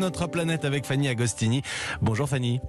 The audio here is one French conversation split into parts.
notre planète avec Fanny Agostini. Bonjour Fanny.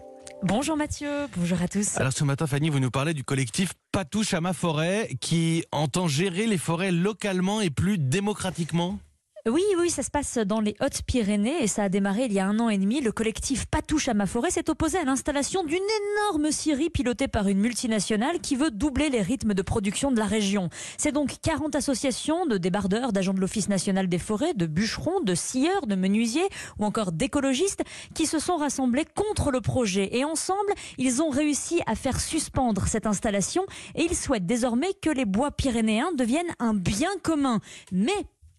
Bonjour Mathieu, bonjour à tous. Alors ce matin Fanny, vous nous parlez du collectif Pas touche à ma forêt qui entend gérer les forêts localement et plus démocratiquement oui, oui, ça se passe dans les Hautes-Pyrénées et ça a démarré il y a un an et demi. Le collectif Patouche à ma forêt s'est opposé à l'installation d'une énorme scierie pilotée par une multinationale qui veut doubler les rythmes de production de la région. C'est donc 40 associations de débardeurs, d'agents de l'Office national des forêts, de bûcherons, de scieurs, de menuisiers ou encore d'écologistes qui se sont rassemblés contre le projet. Et ensemble, ils ont réussi à faire suspendre cette installation et ils souhaitent désormais que les bois pyrénéens deviennent un bien commun. Mais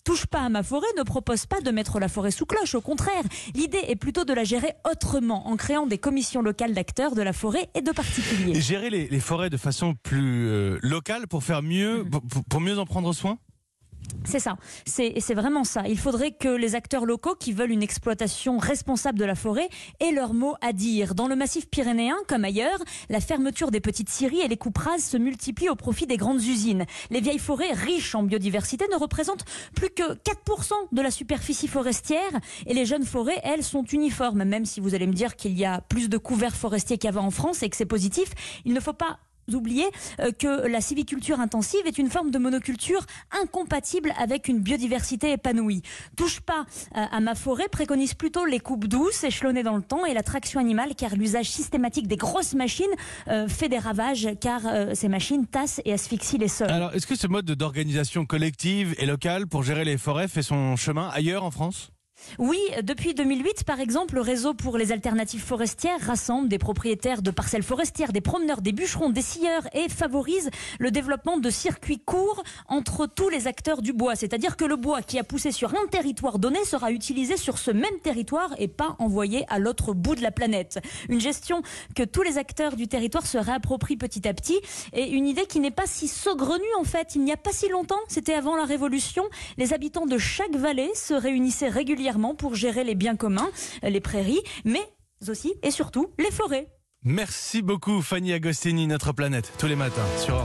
Touche pas à ma forêt ne propose pas de mettre la forêt sous cloche, au contraire. L'idée est plutôt de la gérer autrement, en créant des commissions locales d'acteurs de la forêt et de particuliers. gérer les, forêts de façon plus euh, locale pour faire mieux, mm-hmm. pour mieux en prendre soin? C'est ça, c'est vraiment ça. Il faudrait que les acteurs locaux qui veulent une exploitation responsable de la forêt aient leur mot à dire. Dans le massif pyrénéen, comme ailleurs, la fermeture des petites scieries et les coupes rases se multiplient au profit des grandes usines. Les vieilles forêts riches en biodiversité ne représentent plus que 4% de la superficie forestière et les jeunes forêts, elles, sont uniformes. Même si vous allez me dire qu'il y a plus de couverts forestiers qu'avant en France et que c'est positif, il ne faut pas oublier euh, que la civiculture intensive est une forme de monoculture incompatible avec une biodiversité épanouie. Touche pas euh, à ma forêt, préconise plutôt les coupes douces, échelonnées dans le temps et la traction animale, car l'usage systématique des grosses machines euh, fait des ravages, car ces machines tassent et asphyxient les sols. Alors, est-ce que ce mode d'organisation collective et locale pour gérer les forêts fait son chemin ailleurs en France? Oui, depuis 2008, par exemple, le réseau pour les alternatives forestières rassemble des propriétaires de parcelles forestières, des promeneurs, des bûcherons, des scieurs et favorise le développement de circuits courts entre tous les acteurs du bois. C'est-à-dire que le bois qui a poussé sur un territoire donné sera utilisé sur ce même territoire et pas envoyé à l'autre bout de la planète. Une gestion que tous les acteurs du territoire se réapproprient petit à petit et une idée qui n'est pas si saugrenue en fait. Il n'y a pas si longtemps, c'était avant la Révolution, les habitants de chaque vallée se réunissaient pour gérer les biens communs, les prairies, mais aussi et surtout les forêts. Merci beaucoup Fanny Agostini, notre planète, tous les matins sur